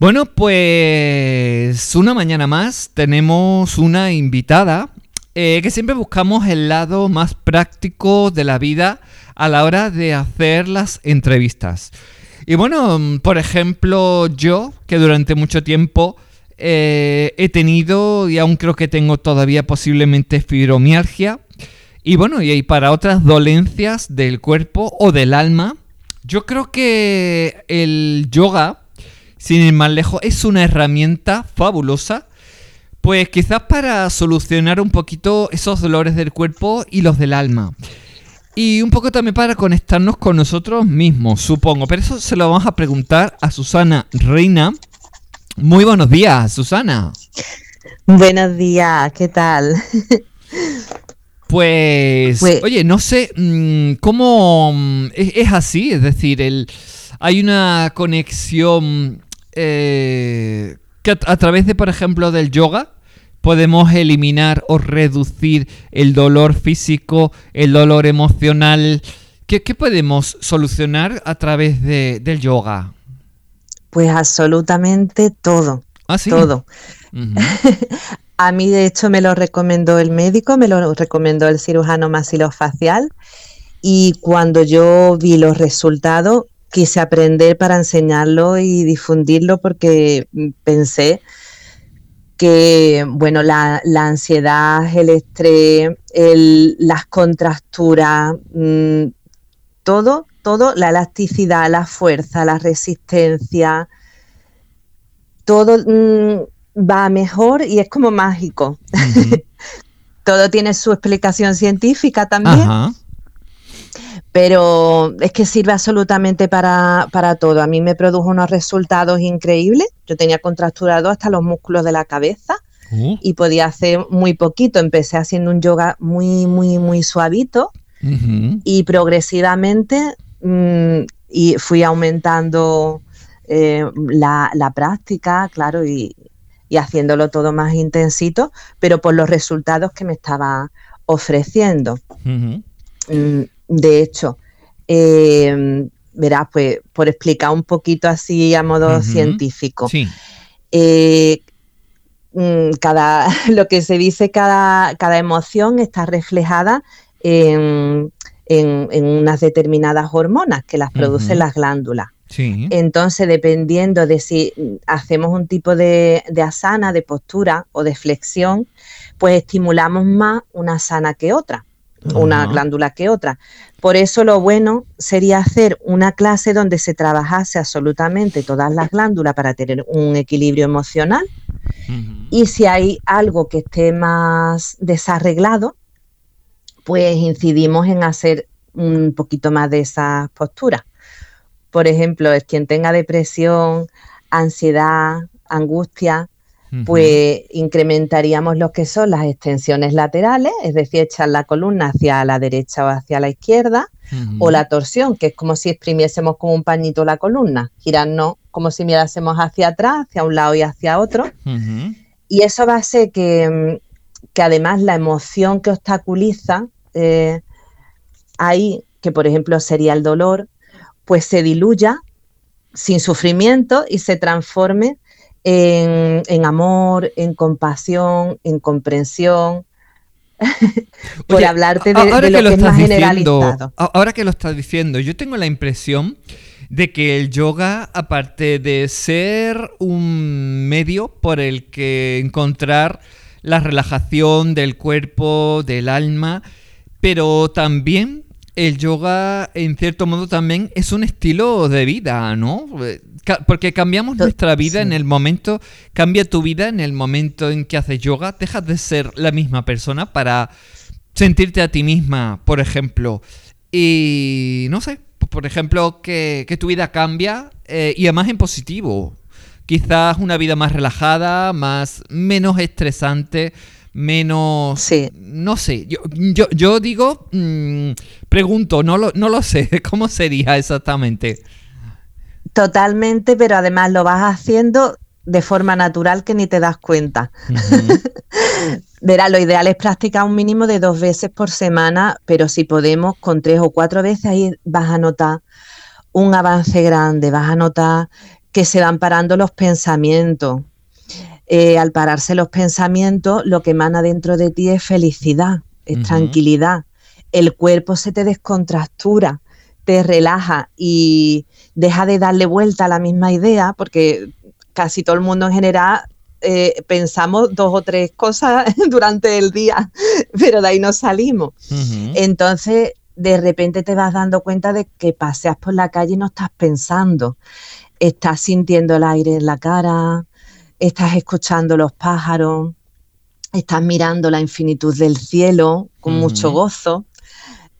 Bueno, pues una mañana más tenemos una invitada eh, que siempre buscamos el lado más práctico de la vida a la hora de hacer las entrevistas. Y bueno, por ejemplo, yo, que durante mucho tiempo eh, he tenido y aún creo que tengo todavía posiblemente fibromialgia. Y bueno, y para otras dolencias del cuerpo o del alma, yo creo que el yoga sin ir más lejos, es una herramienta fabulosa, pues quizás para solucionar un poquito esos dolores del cuerpo y los del alma. Y un poco también para conectarnos con nosotros mismos, supongo. Pero eso se lo vamos a preguntar a Susana Reina. Muy buenos días, Susana. Buenos días, ¿qué tal? Pues, pues oye, no sé mm, cómo mm, es, es, así, es decir, el, hay una conexión eh, que a, través de, por ejemplo, del yoga, podemos eliminar o reducir el dolor físico, el dolor emocional. ¿Qué, podemos solucionar a través de, del yoga? Pues absolutamente todo. ¿Ah, sí? Todo. a mí, de hecho, me lo recomendó el médico, me lo recomendó el cirujano masilofacial. Y cuando yo vi los resultados, quise aprender para enseñarlo y difundirlo porque pensé que, bueno, la, ansiedad, el estrés, las contracturas, mm, todo, todo, la elasticidad, la fuerza, la resistencia, todo mm, va mejor y es como mágico. todo tiene su explicación científica también pero es que sirve absolutamente para, todo. A mí me produjo unos resultados increíbles. Yo tenía contracturado hasta los músculos de la cabeza uh. y podía hacer muy poquito. Empecé haciendo un yoga muy, muy, muy suavito y progresivamente mm, y fui aumentando eh, la, práctica, claro, y, haciéndolo todo más intensito, pero por los resultados que me estaba ofreciendo. De hecho, eh, verás, pues por explicar un poquito así a modo científico. Eh, mm, cada, lo que se dice, cada, cada emoción está reflejada en, unas determinadas hormonas que las producen las glándulas. Entonces, dependiendo de si hacemos un tipo de, de, asana, de postura o de flexión, pues estimulamos más una asana que otra una glándula que otra. Por eso lo bueno sería hacer una clase donde se trabajase absolutamente todas las glándulas para tener un equilibrio emocional. Y si hay algo que esté más desarreglado, pues incidimos en hacer un poquito más de esas posturas. Por ejemplo, es quien tenga depresión, ansiedad, angustia, pues incrementaríamos lo que son las extensiones laterales, es decir, echar la columna hacia la derecha o hacia la izquierda, o la torsión, que es como si exprimiésemos con un pañito la columna, girarnos como si mirásemos hacia atrás, hacia un lado y hacia otro. Y eso va a ser que, que, además la emoción que obstaculiza eh, ahí, que por ejemplo sería el dolor, pues se diluya sin sufrimiento y se transforme en, amor, en compasión, en comprensión. por hablarte de, lo, que, es más generalizado. Ahora que lo estás diciendo, yo tengo la impresión de que el yoga, aparte de ser un medio por el que encontrar la relajación del cuerpo, del alma, pero también el yoga, en cierto modo, también es un estilo de vida, ¿no? Porque cambiamos nuestra vida en el momento, cambia tu vida en el momento en que haces yoga, dejas de ser la misma persona para sentirte a ti misma, por ejemplo. Y no sé, por ejemplo, que, tu vida cambia eh, y además en positivo. Quizás una vida más relajada, más menos estresante, menos... Sí. No sé, yo, yo, yo digo, mm, pregunto, no lo, no lo sé, ¿cómo sería exactamente? Totalmente, pero además lo vas haciendo de forma natural que ni te das cuenta. Verá, lo ideal es practicar un mínimo de dos veces por semana, pero si podemos con tres o cuatro veces ahí vas a notar un avance grande, vas a notar que se van parando los pensamientos. Eh, al pararse los pensamientos, lo que emana dentro de ti es felicidad, es tranquilidad. El cuerpo se te descontractura, te relaja y deja de darle vuelta a la misma idea, porque casi todo el mundo en general eh, pensamos dos o tres cosas durante el día, pero de ahí no salimos. Entonces, de repente te vas dando cuenta de que paseas por la calle y no estás pensando. Estás sintiendo el aire en la cara, estás escuchando los pájaros, estás mirando la infinitud del cielo con mucho gozo.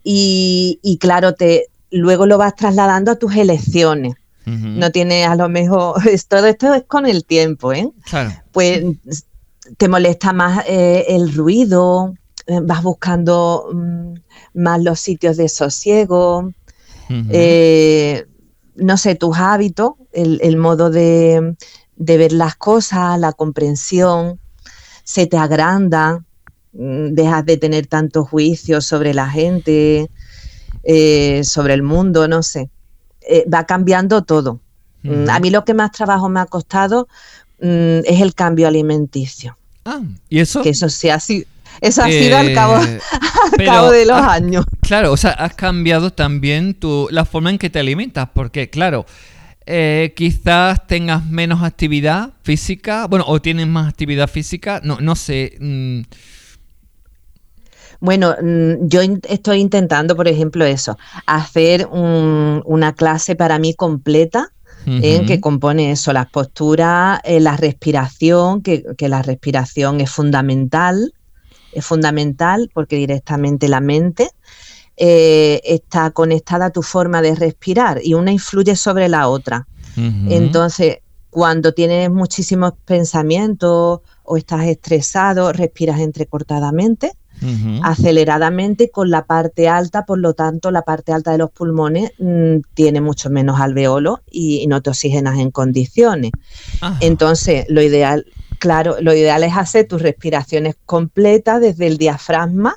Y, claro, te, luego lo vas trasladando a tus elecciones. No tienes a lo mejor, todo esto es con el tiempo, ¿eh? Claro. Pues te molesta más eh, el ruido, eh, vas buscando mm, más los sitios de sosiego, eh, no sé, tus hábitos, el, modo de, ver las cosas, la comprensión, se te agranda, mm, dejas de tener tantos juicios sobre la gente, sobre el mundo, no sé. va cambiando todo. Mm, a mí lo que más trabajo me ha costado es el cambio alimenticio. Ah, ¿y eso? Que eso sí ha sido, eso ha sido al cabo, eh, cabo de los años. Claro, o sea, has cambiado también tu, la forma en que te alimentas, porque claro, eh, quizás tengas menos actividad física, bueno, o tienes más actividad física, no, no sé. Mm. Bueno, mm, yo estoy intentando, por ejemplo, eso, hacer una clase para mí completa en que compone eso, las posturas, eh, la respiración, que, la respiración es fundamental, es fundamental porque directamente la mente eh, está conectada a tu forma de respirar y una influye sobre la otra. Entonces, cuando tienes muchísimos pensamientos o estás estresado, respiras entrecortadamente aceleradamente con la parte alta, por lo tanto la parte alta de los pulmones mm, tiene mucho menos alveolo y, no te oxigenas en condiciones. Entonces, lo ideal, claro, lo ideal es hacer tus respiraciones completas desde el diafragma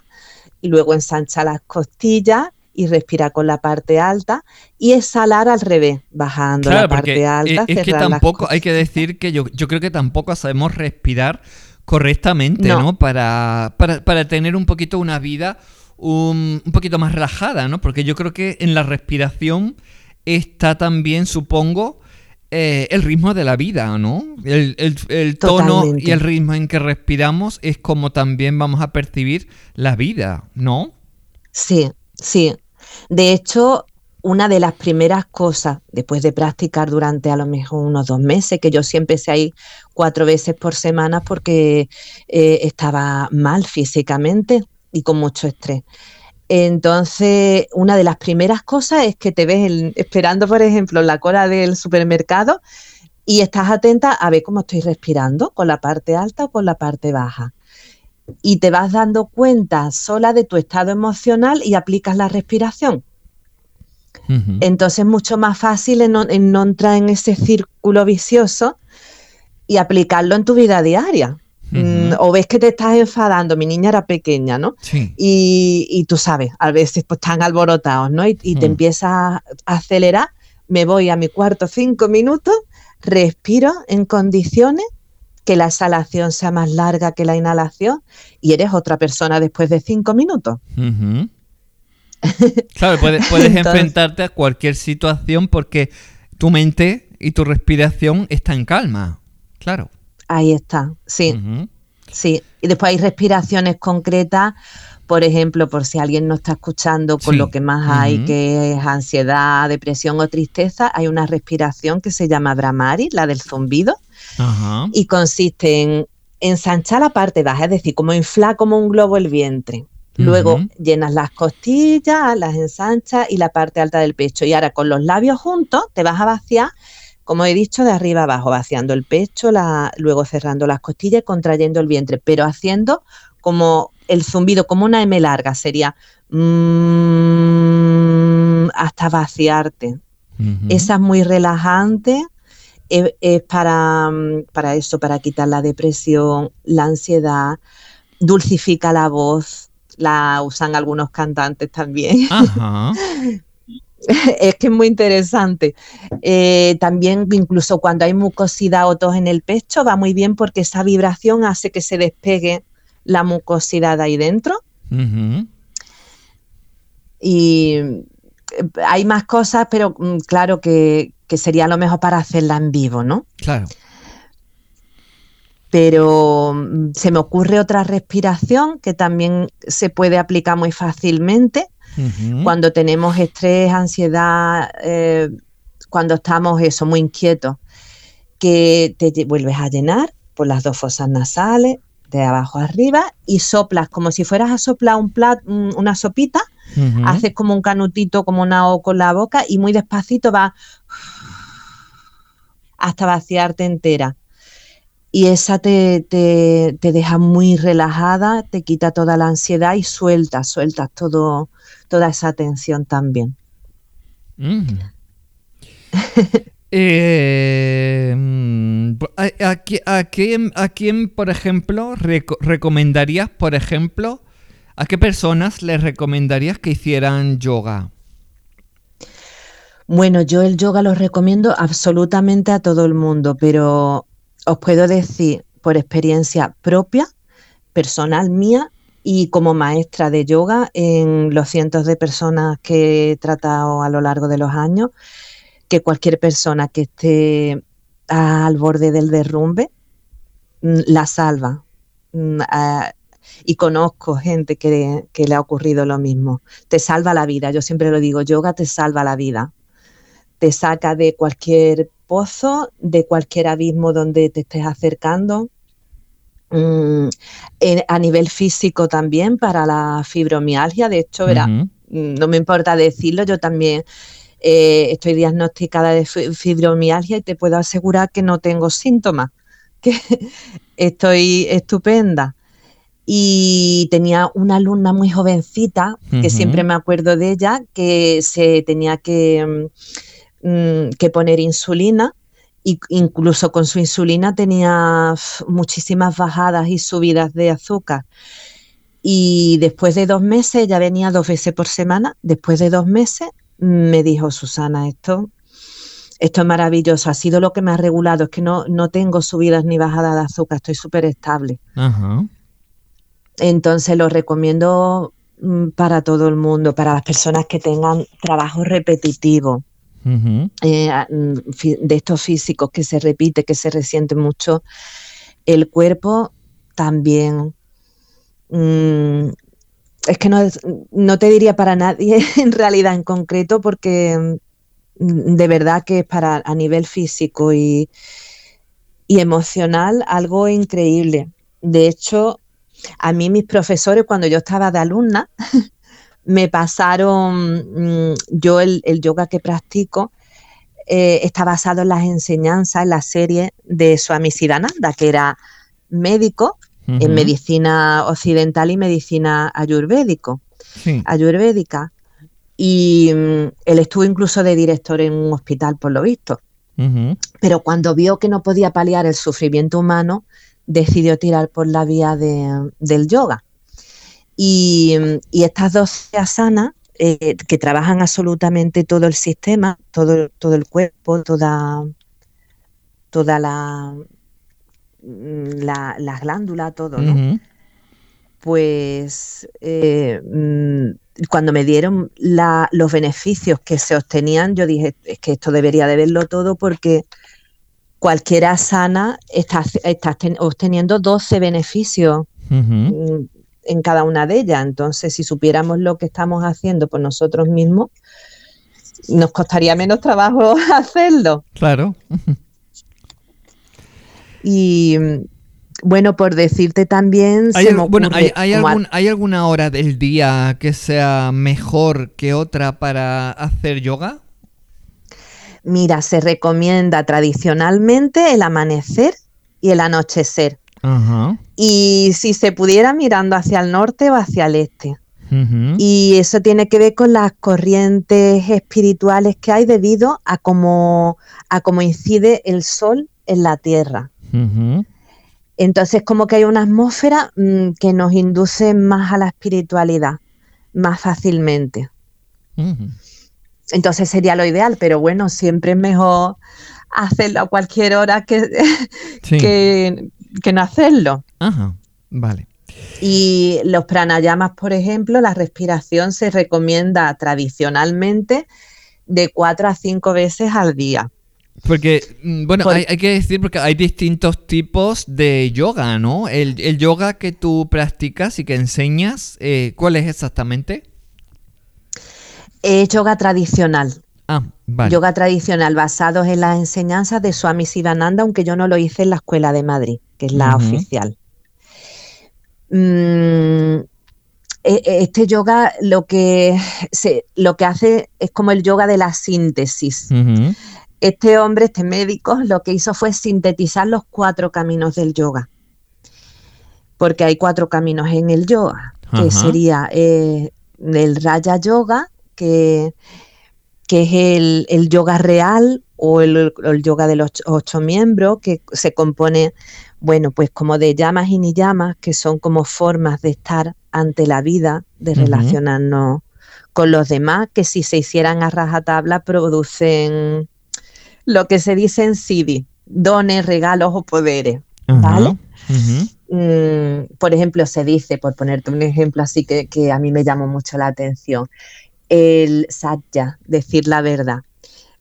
y luego ensancha las costillas y respira con la parte alta y exhalar al revés, bajando la parte alta. Es, que tampoco, hay que decir que yo, yo creo que tampoco sabemos respirar correctamente, ¿no? Para, para, tener un poquito una vida un, poquito más relajada, ¿no? Porque yo creo que en la respiración está también, supongo, eh, el ritmo de la vida, ¿no? El, tono y el ritmo en que respiramos es como también vamos a percibir la vida, ¿no? Sí, sí. De hecho, una de las primeras cosas, después de practicar durante a lo mejor unos dos meses, que yo siempre empecé ahí cuatro veces por semana porque eh, estaba mal físicamente y con mucho estrés. Entonces, una de las primeras cosas es que te ves esperando, por ejemplo, en la cola del supermercado y estás atenta a ver cómo estoy respirando, con la parte alta o con la parte baja. Y te vas dando cuenta sola de tu estado emocional y aplicas la respiración entonces es mucho más fácil en no, entrar en ese círculo vicioso y aplicarlo en tu vida diaria. Mm, o ves que te estás enfadando, mi niña era pequeña, ¿no? Y, tú sabes, a veces pues, están alborotados, ¿no? Y, te empiezas a acelerar, me voy a mi cuarto cinco minutos, respiro en condiciones que la exhalación sea más larga que la inhalación y eres otra persona después de cinco minutos. Claro, puedes, enfrentarte a cualquier situación porque tu mente y tu respiración está en calma. Claro. Ahí está, sí. Sí. Y después hay respiraciones concretas, por ejemplo, por si alguien no está escuchando con lo que más hay, que es ansiedad, depresión o tristeza, hay una respiración que se llama Brahmari, la del zumbido, y consiste en ensanchar la parte baja, es decir, como inflar como un globo el vientre. Luego llenas las costillas, las ensanchas y la parte alta del pecho. Y ahora con los labios juntos te vas a vaciar, como he dicho, de arriba abajo, vaciando el pecho, luego cerrando las costillas y contrayendo el vientre, pero haciendo como el zumbido, como una M larga, sería mm, hasta vaciarte. Esa es muy relajante. Es, para, para eso, para quitar la depresión, la ansiedad, dulcifica la voz, la usan algunos cantantes también. es que es muy interesante. Eh, también incluso cuando hay mucosidad o tos en el pecho va muy bien porque esa vibración hace que se despegue la mucosidad ahí dentro. Y eh, hay más cosas, pero mm, claro que, que sería lo mejor para hacerla en vivo, ¿no? Claro pero mm, se me ocurre otra respiración que también se puede aplicar muy fácilmente cuando tenemos estrés, ansiedad, eh, cuando estamos eso, muy inquietos, que te vuelves a llenar por las dos fosas nasales, de abajo arriba, y soplas como si fueras a soplar un plat, una sopita, haces como un canutito, como una O con la boca, y muy despacito va hasta vaciarte entera. Y esa te, deja muy relajada, te quita toda la ansiedad y sueltas, sueltas todo, toda esa tensión también. Mm. Eh, mm, ¿a, quién, por ejemplo, recomendarías, por ejemplo, a qué personas les recomendarías que hicieran yoga? Bueno, yo el yoga lo recomiendo absolutamente a todo el mundo, pero os puedo decir por experiencia propia, personal mía y como maestra de yoga en los cientos de personas que he tratado a lo largo de los años, que cualquier persona que esté al borde del derrumbe mm, la salva. Mm, y conozco gente que, que, le ha ocurrido lo mismo. Te salva la vida, yo siempre lo digo, yoga te salva la vida. Te saca de cualquier pozo, de cualquier abismo donde te estés acercando. Mm, a nivel físico también para la fibromialgia, de hecho, mm, no me importa decirlo, yo también eh, estoy diagnosticada de fibromialgia y te puedo asegurar que no tengo síntomas, que estoy estupenda. Y tenía una alumna muy jovencita, que siempre me acuerdo de ella, que se tenía que Mm, que poner insulina. Y incluso con su insulina tenía muchísimas bajadas y subidas de azúcar. Y después de dos meses, ya venía dos veces por semana, después de dos meses me dijo Susana, esto, esto es maravilloso, ha sido lo que me ha regulado, es que no, no tengo subidas ni bajadas de azúcar, estoy súper estable. Entonces lo recomiendo mm, para todo el mundo, para las personas que tengan trabajo repetitivo, eh, mm, de estos físicos que se repite, que se resiente mucho, el cuerpo también. Mm, es que no, no te diría para nadie en realidad en concreto, porque mm, de verdad que es para a nivel físico y, y emocional algo increíble. De hecho, a mí mis profesores, cuando yo estaba de alumna, me pasaron, mm, yo el, yoga que practico eh, está basado en las enseñanzas, en la serie de Swami Siddhananda, que era médico en medicina occidental y medicina ayurvédico, ayurvédica. Y mm, él estuvo incluso de director en un hospital, por lo visto. Pero cuando vio que no podía paliar el sufrimiento humano, decidió tirar por la vía del yoga. Y, estas dos asanas eh, que trabajan absolutamente todo el sistema, todo, todo el cuerpo, toda, toda la, la, las glándulas, todo, ¿no? Pues eh, mm, cuando me dieron los beneficios que se obtenían, yo dije, es que esto debería de verlo todo porque cualquier asana está, está obteniendo 12 beneficios en cada una de ellas. Entonces, si supiéramos lo que estamos haciendo por nosotros mismos, nos costaría menos trabajo hacerlo. Claro. y bueno, por decirte también... ¿Hay, ¿hay, alguna hora del día que sea mejor que otra para hacer yoga? Mira, se recomienda tradicionalmente el amanecer y el anochecer. Y si se pudiera mirando hacia el norte o hacia el este. Y eso tiene que ver con las corrientes espirituales que hay debido a cómo, a cómo incide el sol en la tierra. Entonces, como que hay una atmósfera mm, que nos induce más a la espiritualidad, más fácilmente. entonces sería lo ideal, pero bueno, siempre es mejor hacerlo a cualquier hora que, que, no hacerlo. Ajá, vale. Y los pranayamas, por ejemplo, la respiración se recomienda tradicionalmente de cuatro a cinco veces al día. Porque, mm, bueno, hay, que decir porque hay distintos tipos de yoga, ¿no? El, yoga que tú practicas y que enseñas, eh, ¿cuál es exactamente? Es yoga tradicional. Ah, vale. Yoga tradicional basados en las enseñanzas de Swami Sivananda, aunque yo no lo hice en la Escuela de Madrid, que es la oficial. Mm, e, e, este yoga lo que, se, lo que hace es como el yoga de la síntesis. Este hombre, este médico, lo que hizo fue sintetizar los cuatro caminos del yoga. Porque hay cuatro caminos en el yoga, que sería eh, el Raya Yoga, que, que es el, yoga real o el, yoga de los ocho miembros, que se compone, bueno, pues como de llamas y ni llamas, que son como formas de estar ante la vida, de relacionarnos con los demás, que si se hicieran a rajatabla producen lo que se dice en CD, dones, regalos o poderes, ¿vale? Mm, por ejemplo, se dice, por ponerte un ejemplo así que, que a mí me llamó mucho la atención, el satya, decir la verdad.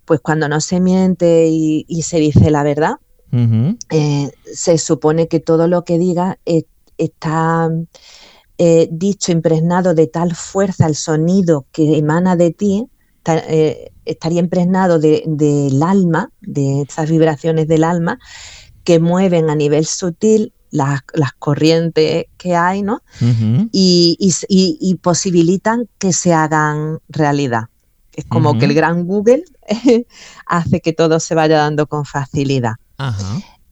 Pues cuando no se miente y, se dice la verdad, eh, se supone que todo lo que diga está eh, dicho, impregnado de tal fuerza, el sonido que emana de ti, eh, estaría impregnado del alma, de esas vibraciones del alma, que mueven a nivel sutil las, corrientes que hay, ¿no? y, posibilitan que se hagan realidad. Es como que el gran Google hace que todo se vaya dando con facilidad.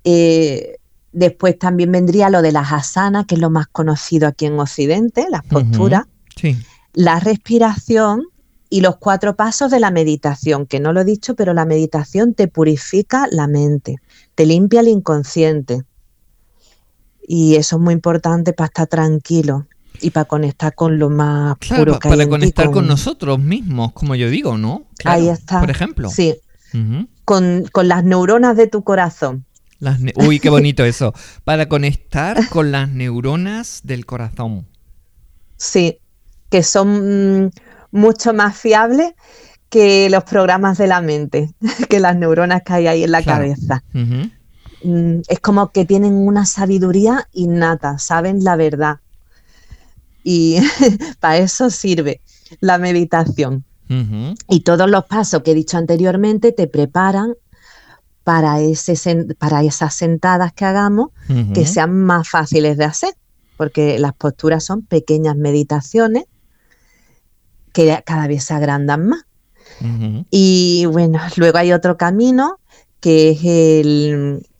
Eh, después también vendría lo de las asanas, que es lo más conocido aquí en Occidente, las posturas. La respiración y los cuatro pasos de la meditación, que no lo he dicho, pero la meditación te purifica la mente, te limpia el inconsciente, y eso es muy importante para estar tranquilo y para conectar con lo más puro que para conectar con... nosotros mismos, como yo digo, ¿no? Ahí está. Por ejemplo. Sí. Con, las neuronas de tu corazón. Uy, qué bonito eso. Para conectar con las neuronas del corazón. Sí, que son mm, mucho más fiables que los programas de la mente, que las neuronas que hay ahí en la cabeza. Mm, es como que tienen una sabiduría innata, saben la verdad. Y para eso sirve la meditación. Y todos los pasos que he dicho anteriormente te preparan para, ese, para esas sentadas que hagamos que sean más fáciles de hacer, porque las posturas son pequeñas meditaciones que cada vez se agrandan más. Y bueno, luego hay otro camino que es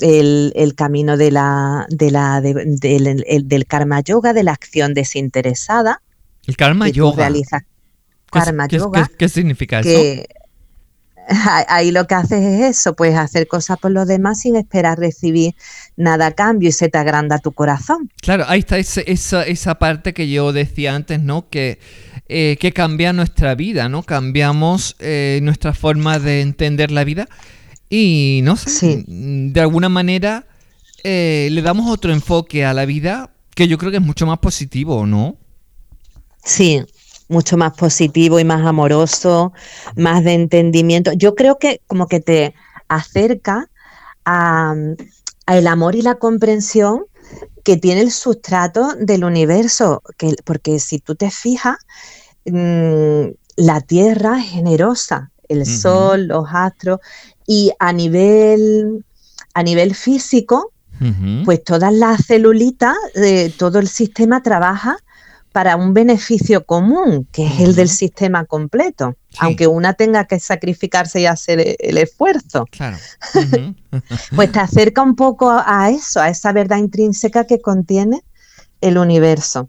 el, camino de la, de la, del karma yoga, de la acción desinteresada. El karma yoga. Karma ¿Qué, yoga. ¿qué, significa eso? Ahí lo que haces es eso, pues hacer cosas por los demás sin esperar recibir nada a cambio y se te agranda tu corazón. Claro, ahí está esa, esa parte que yo decía antes, ¿no? Que, eh, que cambia nuestra vida, ¿no? Cambiamos eh, nuestra forma de entender la vida y no sé, de alguna manera eh, le damos otro enfoque a la vida que yo creo que es mucho más positivo, ¿no? Sí, mucho más positivo y más amoroso, más de entendimiento. Yo creo que como que te acerca a, el amor y la comprensión que tiene el sustrato del universo, que, porque si tú te fijas, mm, la Tierra es generosa, el Sol, los astros, y a nivel, a nivel físico, pues todas las celulitas, todo el sistema trabaja para un beneficio común, que es el del sistema completo, aunque una tenga que sacrificarse y hacer el, esfuerzo. Claro. pues te acerca un poco a, eso, a esa verdad intrínseca que contiene el universo.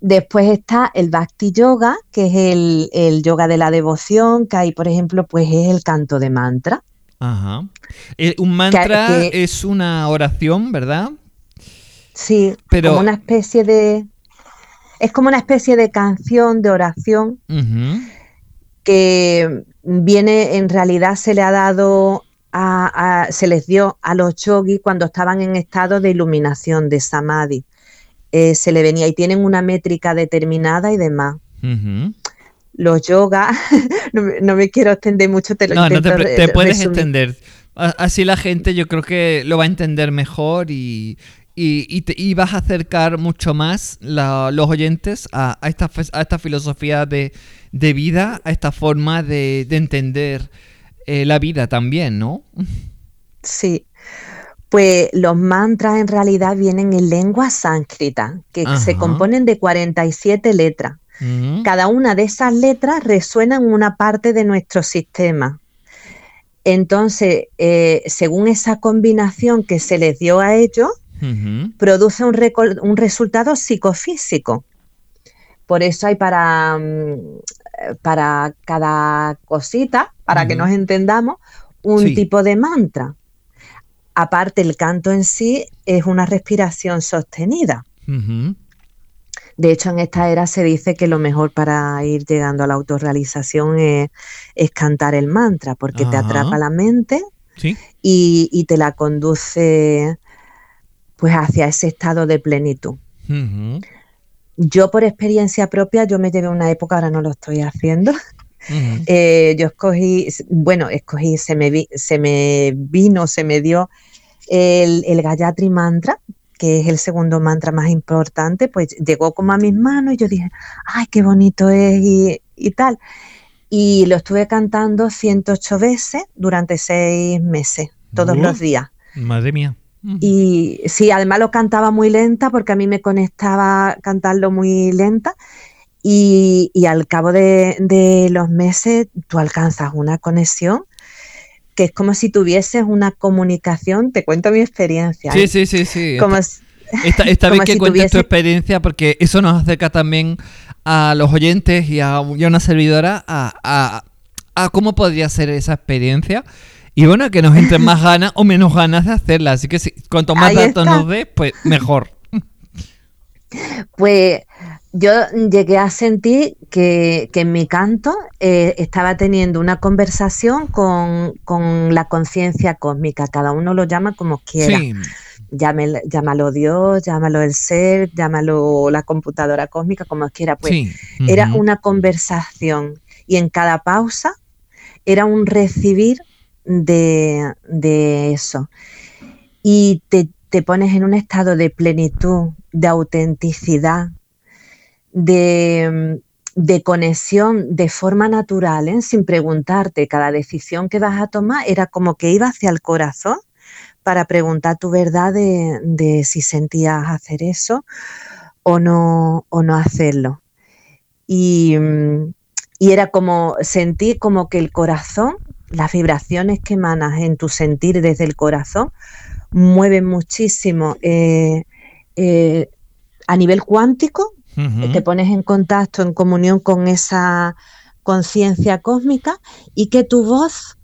Después está el Bhakti Yoga, que es el, yoga de la devoción, que ahí, por ejemplo, pues es el canto de mantra. Ajá. Eh, un mantra es una oración, ¿verdad? Sí, Pero... como una especie de... Es como una especie de canción, de oración, que viene, en realidad se le ha dado se les dio a los yogis cuando estaban en estado de iluminación, de samadhi. Eh, se le venía y tienen una métrica determinada y demás. Los yoga, no, me quiero extender mucho, te lo No, no te, puedes extender. Así la gente yo creo que lo va a entender mejor y, y, vas a acercar mucho más los oyentes a, esta, a esta filosofía de, vida, a esta forma de, entender eh, la vida también, ¿no? Sí. Pues los mantras en realidad vienen en lengua sánscrita, que se componen de 47 letras. Cada una de esas letras resuena en una parte de nuestro sistema. Entonces, eh, según esa combinación que se les dio a ellos, produce un, un, resultado psicofísico. Por eso hay para, mm, para cada cosita, para que nos entendamos, un tipo de mantra. Aparte, el canto en sí es una respiración sostenida. De hecho, en esta era se dice que lo mejor para ir llegando a la autorrealización es, cantar el mantra, porque te atrapa la mente y, te la conduce pues hacia ese estado de plenitud. Yo por experiencia propia, yo me llevé una época, ahora no lo estoy haciendo. Eh, yo escogí, bueno, escogí, se me, se me vino, se me dio el, el Gayatri Mantra, que es el segundo mantra más importante, pues llegó como a mis manos y yo dije, ay, qué bonito es y, tal. Y lo estuve cantando 108 veces durante seis meses, todos los días. Madre mía. Y sí, además lo cantaba muy lenta porque a mí me conectaba cantarlo muy lenta. Y, al cabo de, de, los meses tú alcanzas una conexión que es como si tuvieses una comunicación, te cuento mi experiencia. Sí, ¿eh? sí, sí, sí. Como esta, vez que cuentes tu experiencia, porque eso nos acerca también a los oyentes y a, una servidora a, cómo podría ser esa experiencia. Y bueno, que nos entren más ganas o menos ganas de hacerla. Así que si, cuanto más datos nos des, pues mejor. Pues yo llegué a sentir que, en mi canto eh, estaba teniendo una conversación con, la conciencia cósmica, cada uno lo llama como quiera. llámalo Dios, llámalo el ser, llámalo la computadora cósmica, como quiera. Pues era una conversación y en cada pausa era un recibir de, eso. Y te, te pones en un estado de plenitud, de autenticidad, de, conexión de forma natural, ¿eh? sin preguntarte. Cada decisión que vas a tomar era como que iba hacia el corazón para preguntar tu verdad de, si sentías hacer eso o no, o no hacerlo. Y, y, era como sentir como que el corazón, las vibraciones que emanas en tu sentir desde el corazón, mueven muchísimo eh, eh, a nivel cuántico te pones en contacto, en comunión con esa conciencia cósmica y que tu voz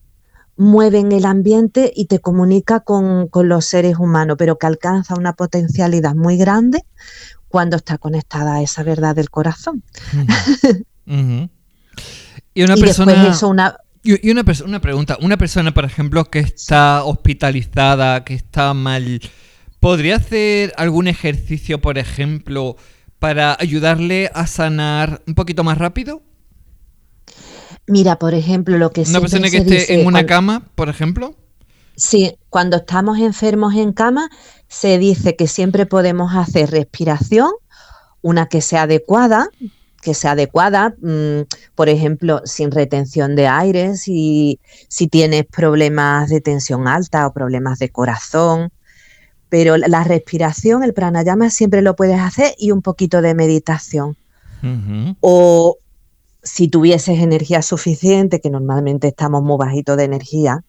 mueve en el ambiente y te comunica con, los seres humanos, pero que alcanza una potencialidad muy grande cuando está conectada a esa verdad del corazón. Y una persona... una... Y una, una pregunta, una persona, por ejemplo, que está hospitalizada, que está mal, ¿podría hacer algún ejercicio, por ejemplo, para ayudarle a sanar un poquito más rápido? Mira, por ejemplo, lo que Una persona que esté en una cama, por ejemplo. Sí, cuando estamos enfermos en cama, se dice que siempre podemos hacer respiración, una que sea adecuada, que sea adecuada, mm, por ejemplo, sin retención de aire, si, si tienes problemas de tensión alta o problemas de corazón, pero la respiración, el pranayama siempre lo puedes hacer y un poquito de meditación. O si tuvieses energía suficiente, que normalmente estamos muy bajitos de energía,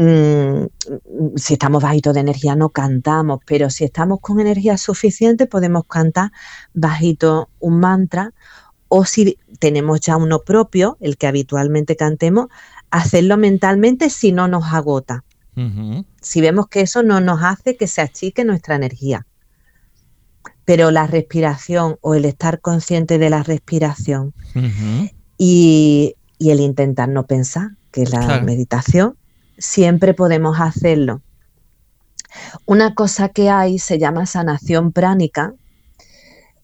mm, si estamos bajitos de energía no cantamos, pero si estamos con energía suficiente podemos cantar bajito un mantra o si tenemos ya uno propio, el que habitualmente cantemos, hacerlo mentalmente si no nos agota. Si vemos que eso no nos hace que se achique nuestra energía. Pero la respiración o el estar consciente de la respiración y, y el intentar no pensar, que es la meditación, siempre podemos hacerlo. Una cosa que hay se llama sanación pránica.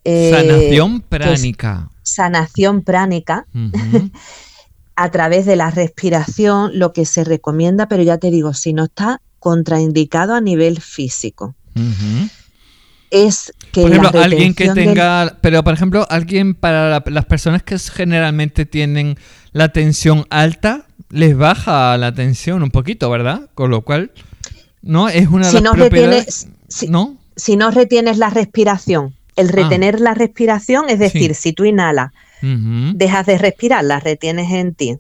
Eh, sanación pránica. Sanación pránica. a través de la respiración, lo que se recomienda, pero ya te digo, si no está contraindicado a nivel físico. Es que por ejemplo, alguien que tenga, pero por ejemplo, alguien para las personas que generalmente tienen la tensión alta, les baja la tensión un poquito, ¿verdad? Con lo cual, ¿no? Es una de si las no retienes, si, ¿no? si no retienes la respiración, el ah. retener la respiración, es decir, si tú inhalas, dejas de respirar, la retienes en ti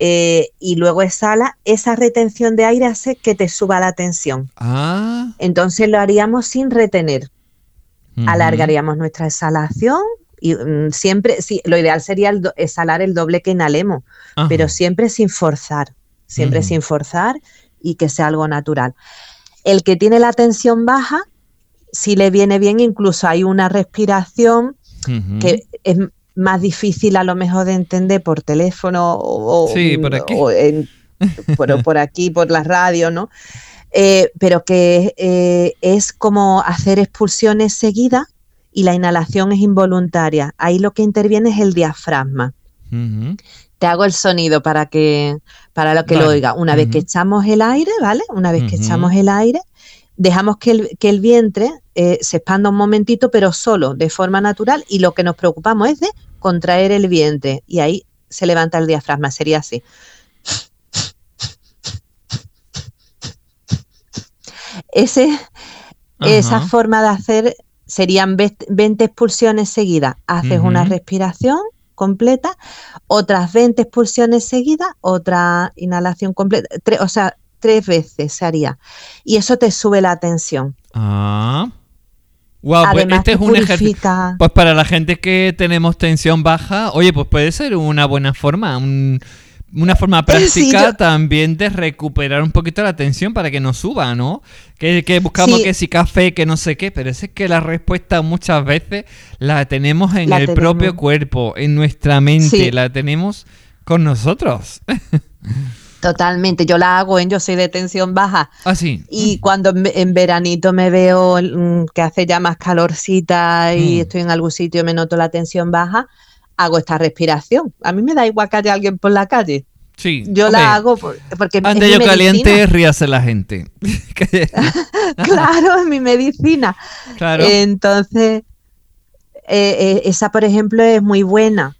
eh, y luego exhala, esa retención de aire hace que te suba la tensión. Ah. Entonces lo haríamos sin retener. Alargaríamos nuestra exhalación y mm, siempre, sí, lo ideal sería exhalar el doble que inhalemos, pero siempre sin forzar, siempre sin forzar y que sea algo natural. El que tiene la tensión baja, si le viene bien, incluso hay una respiración que es más difícil a lo mejor de entender por teléfono o, por aquí. por, aquí, por la radio, ¿no? Eh, pero que eh, es como hacer expulsiones seguidas y la inhalación es involuntaria. Ahí lo que interviene es el diafragma. Te hago el sonido para que para lo que lo oiga. Una vez que echamos el aire, ¿vale? Una vez que echamos el aire, dejamos que el, que el vientre eh, se expanda un momentito, pero solo, de forma natural, y lo que nos preocupamos es de contraer el vientre, y ahí se levanta el diafragma, sería así. Ese, esa forma de hacer serían 20 expulsiones seguidas. Haces una respiración completa, otras 20 expulsiones seguidas, otra inhalación completa, o sea, tres veces se haría. Y eso te sube la tensión. Ah. Wow, pues este es un ejercicio. Pues para la gente que tenemos tensión baja, oye, pues puede ser una buena forma, una forma práctica también de recuperar un poquito la tensión para que no suba, ¿no? Que, buscamos que si café, que no sé qué, pero es que la respuesta muchas veces la tenemos en el propio cuerpo, en nuestra mente, la tenemos con nosotros. Totalmente, yo la hago en Yo soy de tensión baja. Ah, sí. Y cuando en, veranito me veo mm, que hace ya más calorcita y mm. estoy en algún sitio y me noto la tensión baja, hago esta respiración. A mí me da igual que haya alguien por la calle. Sí. Yo la hago porque. Ante yo caliente, ríase la gente. claro, es mi medicina. Claro. Entonces, eh, eh, esa, por ejemplo, es muy buena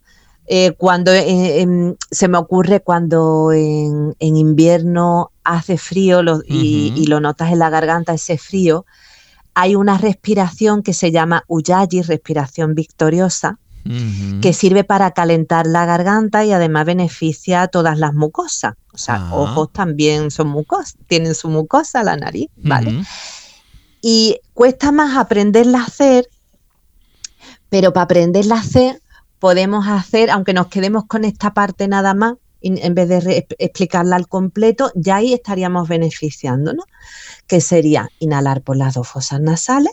eh, cuando eh, se me ocurre cuando en, invierno hace frío y, lo notas en la garganta ese frío, hay una respiración que se llama Uyayi, respiración victoriosa, que sirve para calentar la garganta y además beneficia a todas las mucosas. O sea, ah. ojos también son mucosas, tienen su mucosa, la nariz, ¿vale? Y cuesta más aprenderla a hacer, pero para aprenderla a hacer podemos hacer, aunque nos quedemos con esta parte nada más, en vez de explicarla al completo, ya ahí estaríamos beneficiándonos, que sería inhalar por las dos fosas nasales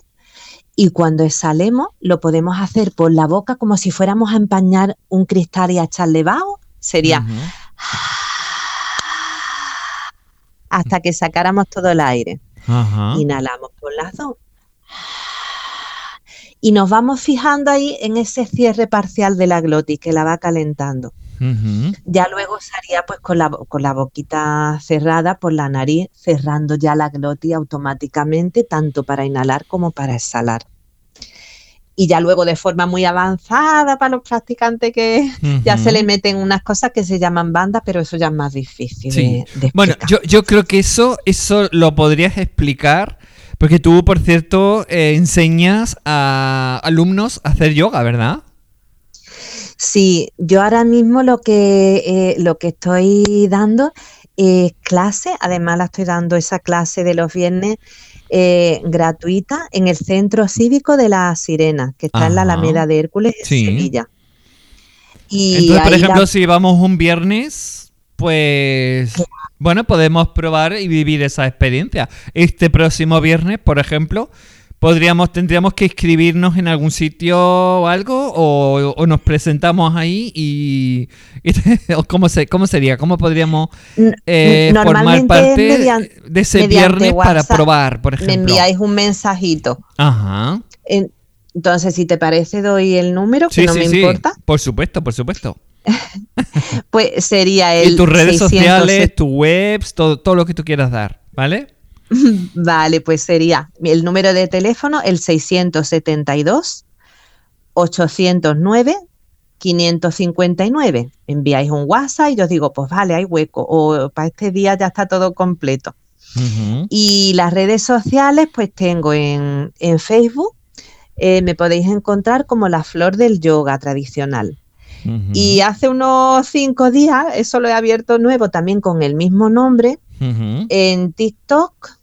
y cuando exhalemos lo podemos hacer por la boca como si fuéramos a empañar un cristal y a echarle bajo, sería hasta que sacáramos todo el aire. Inhalamos por las dos y nos vamos fijando ahí en ese cierre parcial de la glotis que la va calentando. Ya luego sería pues con la, con la boquita cerrada por la nariz, cerrando ya la glotis automáticamente, tanto para inhalar como para exhalar. Y ya luego de forma muy avanzada para los practicantes que ya se le meten unas cosas que se llaman bandas, pero eso ya es más difícil. De, bueno, yo, yo creo que eso, eso lo podrías explicar porque tú, por cierto, eh, enseñas a alumnos a hacer yoga, ¿verdad? Sí, yo ahora mismo lo que, eh, lo que estoy dando es clase, además la estoy dando esa clase de los viernes eh, gratuita en el Centro Cívico de la Sirena, que está en la Alameda de Hércules, en Sevilla. Y Entonces, por ejemplo, si vamos un viernes, pues bueno, podemos probar y vivir esa experiencia. Este próximo viernes, por ejemplo, podríamos, tendríamos que inscribirnos en algún sitio o algo, o, nos presentamos ahí y, ¿cómo, se, cómo sería, cómo podríamos eh, formar parte de ese viernes para probar, por ejemplo. Me enviáis un mensajito. Ajá. entonces, si te parece, doy el número, que no me importa. Por supuesto, por supuesto. pues sería el. Y tus redes sociales, tu webs, todo, todo lo que tú quieras dar, ¿vale? Vale, pues sería el número de teléfono, el 672 809 559. Enviáis un WhatsApp y yo os digo, pues vale, hay hueco, o para este día ya está todo completo. Y las redes sociales, pues tengo en, Facebook, eh, me podéis encontrar como la flor del yoga tradicional. Y hace unos cinco días, eso lo he abierto nuevo también con el mismo nombre, en TikTok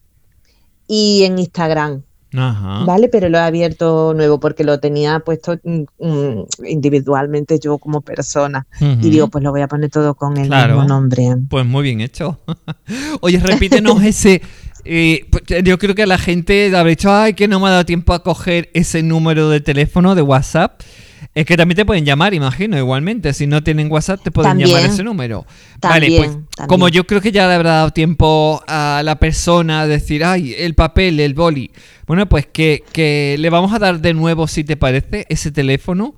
y en Instagram. ¿Vale? Pero lo he abierto nuevo porque lo tenía puesto mm, mm, individualmente yo como persona. Y digo, pues lo voy a poner todo con el mismo nombre. Pues muy bien hecho. Oye, repítenos ese. Eh, pues, yo creo que la gente habrá dicho, ay, que no me ha dado tiempo a coger ese número de teléfono de WhatsApp. Es que también te pueden llamar, imagino, igualmente. Si no tienen WhatsApp, te pueden llamar ese número. vale, pues como yo creo que ya le habrá dado tiempo a la persona a decir, ay, el papel, el boli. Bueno, pues que, le vamos a dar de nuevo, si te parece, ese teléfono.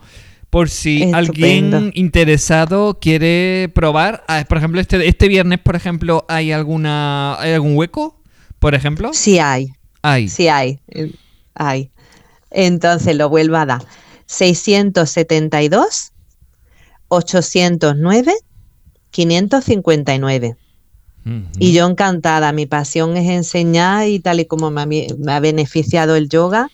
Por si alguien interesado quiere probar. Ah, por ejemplo, este, este viernes, por ejemplo, ¿hay alguna ¿hay algún hueco? Por ejemplo. Sí hay. Hay. Sí hay. Hay. Entonces lo vuelvo a dar. 672 809 559. Y yo encantada, mi pasión es enseñar y tal y como me ha, beneficiado el yoga,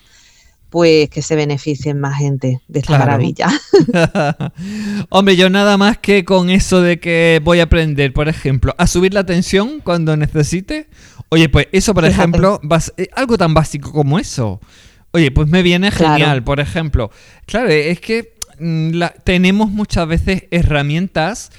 pues que se beneficien más gente de esta maravilla. Hombre, yo nada más que con eso de que voy a aprender, por ejemplo, a subir la tensión cuando necesite. Oye, pues eso, por ejemplo, eh, algo tan básico como eso. Oye, pues me viene genial, por ejemplo. Claro, es que mm, tenemos muchas veces herramientas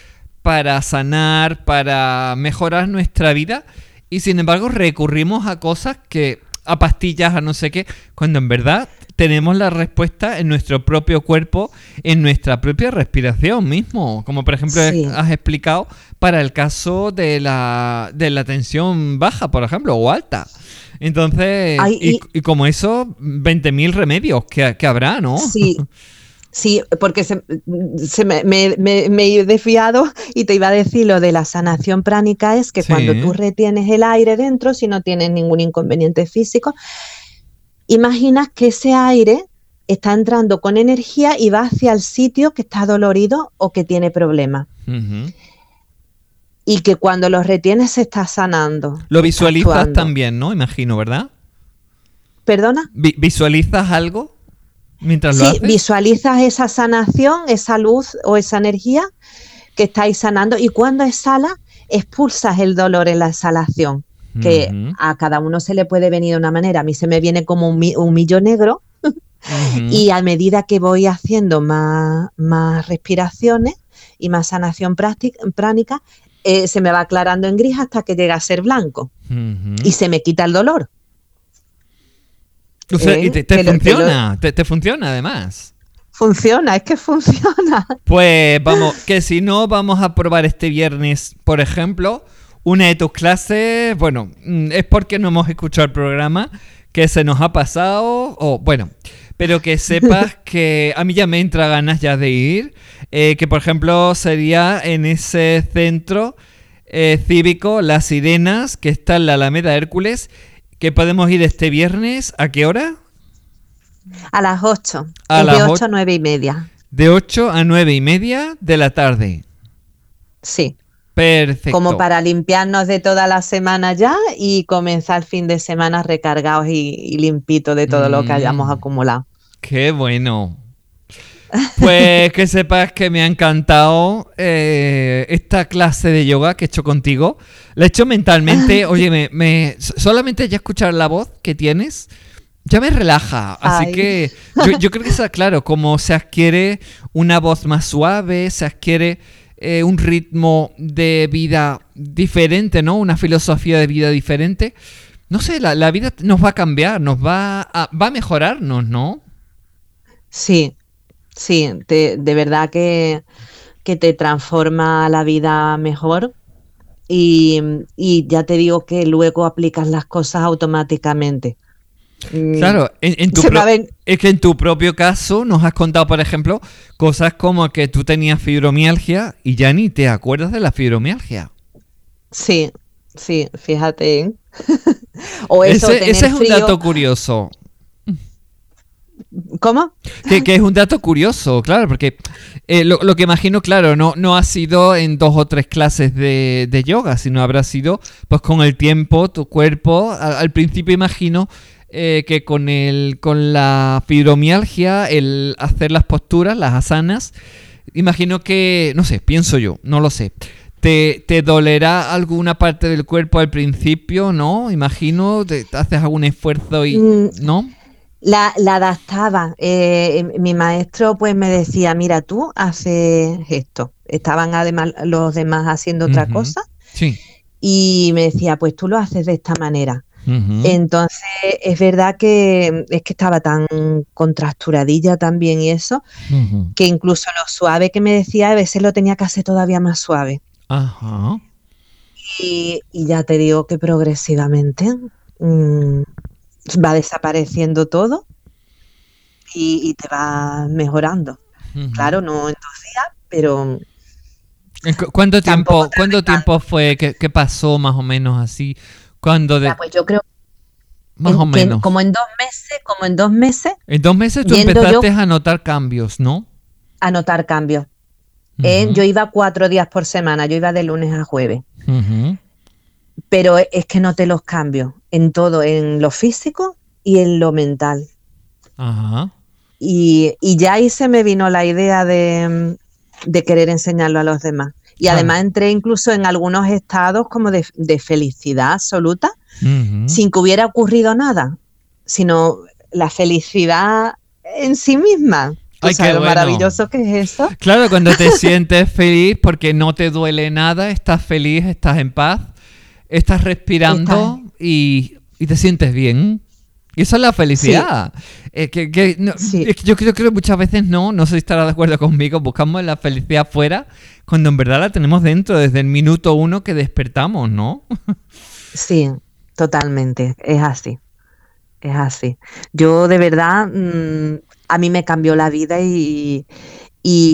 para sanar, para mejorar nuestra vida y sin embargo recurrimos a cosas que, a pastillas, a no sé qué, cuando en verdad tenemos la respuesta en nuestro propio cuerpo, en nuestra propia respiración mismo, como por ejemplo has explicado para el caso de la, de la tensión baja, por ejemplo, o alta. Entonces, y, como eso, 20.000 remedios que, que, habrá, ¿no? Sí. Sí, porque se, me, he desviado y te iba a decir lo de la sanación pránica es que cuando tú retienes el aire dentro, si no tienes ningún inconveniente físico, imaginas que ese aire está entrando con energía y va hacia el sitio que está dolorido o que tiene problemas y que cuando los retienes se está sanando. Lo visualizas también, ¿no? Imagino, ¿verdad? ¿Perdona? ¿Visualizas algo mientras lo haces? visualizas esa sanación, esa luz o esa energía que estáis sanando y cuando exhala, expulsas el dolor en la exhalación, que a cada uno se le puede venir de una manera. A mí se me viene como un, millo negro y a medida que voy haciendo más, más respiraciones y más sanación práctica, eh, se me va aclarando en gris hasta que llega a ser blanco y se me quita el dolor. O sea, ¿Eh? te, funciona, te, funciona además. Funciona, es que funciona. Pues vamos, que si no, vamos a probar este viernes, por ejemplo, una de tus clases. Bueno, mm, es porque no hemos escuchado el programa, que se nos ha pasado, o bueno, pero que sepas que a mí ya me entra ganas ya de ir, eh, que por ejemplo sería en ese centro eh, cívico Las Sirenas, que está en la Alameda Hércules, que podemos ir este viernes, ¿a qué hora? A las 8, a las de 8 a 9 y media. De 8 a 9 y media de la tarde. Sí. Perfecto. Como para limpiarnos de toda la semana ya y comenzar el fin de semana recargados y, limpitos de todo lo que hayamos mm. acumulado. Qué bueno. Pues que sepas que me ha encantado eh, esta clase de yoga que he hecho contigo. La he hecho mentalmente. Oye, me, solamente ya escuchar la voz que tienes ya me relaja. Así que yo, creo que está claro, como se adquiere una voz más suave, se adquiere eh, un ritmo de vida diferente, ¿no? Una filosofía de vida diferente no sé, la, vida nos va a cambiar, nos va a, va a mejorarnos, ¿no? Sí, sí, de verdad que, que, te transforma la vida mejor y, ya te digo que luego aplicas las cosas automáticamente. Mm, claro, en, tu es que en tu propio caso nos has contado, por ejemplo, cosas como que tú tenías fibromialgia y ya ni te acuerdas de la fibromialgia. Sí, sí, fíjate. o eso, ese, ese es un dato curioso. ¿Cómo? Que, es un dato curioso, claro, porque eh, lo, que imagino, claro, no, no ha sido en dos o tres clases de, yoga, sino habrá sido, pues con el tiempo, tu cuerpo, al, principio imagino eh, que con, el, con la fibromialgia, el hacer las posturas, las asanas, imagino que, no sé, pienso yo, no lo sé. ¿Te, te dolerá alguna parte del cuerpo al principio, no? Imagino, te, haces algún esfuerzo y... Mm, ¿No? La, adaptaba. Eh, mi maestro pues me decía, mira, tú haces esto. Estaban además los demás haciendo otra cosa. Sí. Y me decía, pues tú lo haces de esta manera. Entonces, es verdad que es que estaba tan contrasturadilla también y eso, que incluso lo suave que me decía, a veces lo tenía que hacer todavía más suave. Ajá. Y, ya te digo que progresivamente mm, va desapareciendo todo y, te va mejorando. Claro, no en dos días, pero... ¿Cuánto tiempo, ¿cuánto tiempo fue que, pasó más o menos así? Cuando de... pues yo creo más o menos. como en dos meses, como en dos meses. En dos meses tú empezaste a notar cambios, ¿no? A notar cambios. Eh, yo iba cuatro días por semana, yo iba de lunes a jueves. Pero es que noté los cambios en todo, en lo físico y en lo mental. Ajá. Y, ya ahí se me vino la idea de, querer enseñarlo a los demás. Y además entré incluso en algunos estados como de, felicidad absoluta, sin que hubiera ocurrido nada, sino la felicidad en sí misma. Ay, qué lo maravilloso que es eso. Claro, cuando te sientes feliz porque no te duele nada, estás feliz, estás en paz, estás respirando Y, te sientes bien. Y eso es la felicidad. que, yo creo que muchas veces no, no sé si estará de acuerdo conmigo, buscamos la felicidad fuera cuando en verdad la tenemos dentro desde el minuto uno que despertamos, ¿no? sí, totalmente, es así. Es así. Yo de verdad, mm, a mí me cambió la vida y,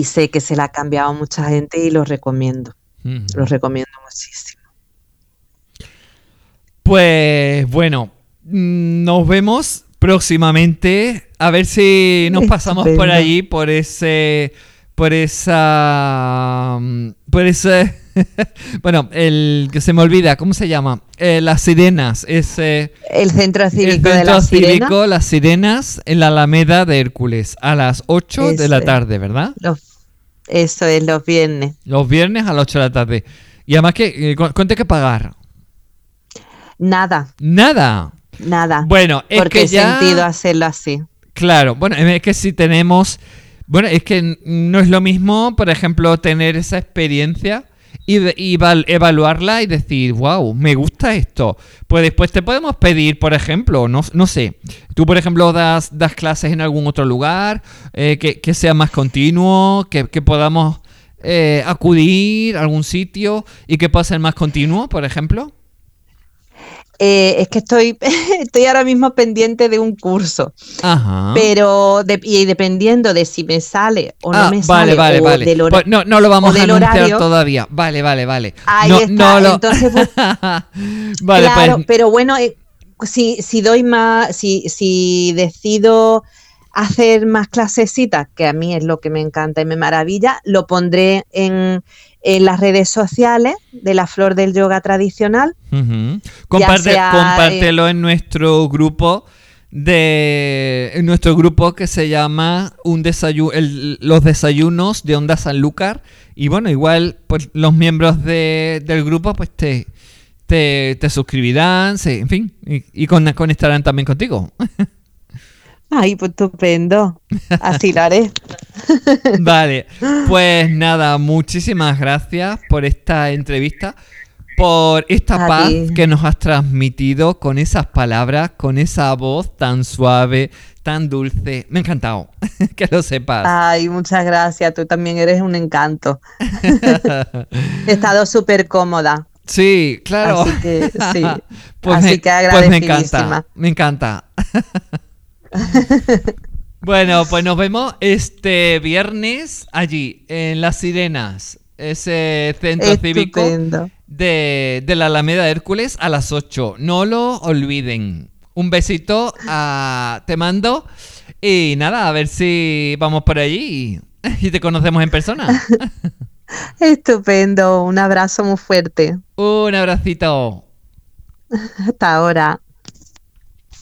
sé que se la ha cambiado a mucha gente y lo recomiendo. Lo recomiendo muchísimo. Pues bueno, mm, nos vemos próximamente. A ver si nos pasamos por allí, por ese. Por esa. Mm, por ese. bueno, el que se me olvida, ¿cómo se llama? Eh, las sirenas. Ese, el centro cívico el centro cívico, Las sirenas en la Alameda de Hércules a las 8 de la tarde, ¿verdad? eso es los viernes. Los viernes a las 8 de la tarde. Y además, que eh, ¿cuánto hay que pagar? Nada. Nada. Nada. Bueno, es Porque que ya... sentido hacerlo así. Claro, bueno, es que si tenemos... Bueno, es que no es lo mismo, por ejemplo, tener esa experiencia y, evaluarla y decir, wow, me gusta esto. Pues después te podemos pedir, por ejemplo, no, no sé, tú por ejemplo das, das clases en algún otro lugar, eh, que, sea más continuo, que, podamos eh, acudir a algún sitio y que pueda ser más continuo, por ejemplo. Eh, es que estoy, estoy ahora mismo pendiente de un curso. Ajá. Pero y dependiendo de si me sale o no ah, me vale, sale. Vale, vale, del pues no, no lo vamos a anunciar todavía. Vale, vale, vale. Ahí no, está. Entonces, pues, vale, claro, pues. pero bueno, eh, si, si doy más, si, si decido hacer más clasecitas, que a mí es lo que me encanta y me maravilla, lo pondré en, en las redes sociales de la flor del yoga tradicional. compártelo en nuestro grupo de en nuestro grupo que se llama un desayuno los desayunos de Onda Sanlúcar. Y bueno igual pues los miembros de, del grupo pues te te, suscribirán en fin y, conectarán también contigo Ay, pues estupendo. Así lo haré. Vale, pues nada, muchísimas gracias por esta entrevista. por esta paz que nos has transmitido con esas palabras, con esa voz tan suave, tan dulce. Me ha encantado que lo sepas. Ay, muchas gracias. Tú también eres un encanto. He estado súper cómoda. Sí, claro. Así que sí. pues, Así me, que pues me encanta. Me encanta. bueno, pues nos vemos este viernes allí, en Las Sirenas, ese centro cívico de, de, la Alameda Hércules a las 8. No lo olviden. Un besito a, te mando y nada, a ver si vamos por allí y te conocemos en persona. Estupendo, un abrazo muy fuerte. Un abracito. Hasta ahora.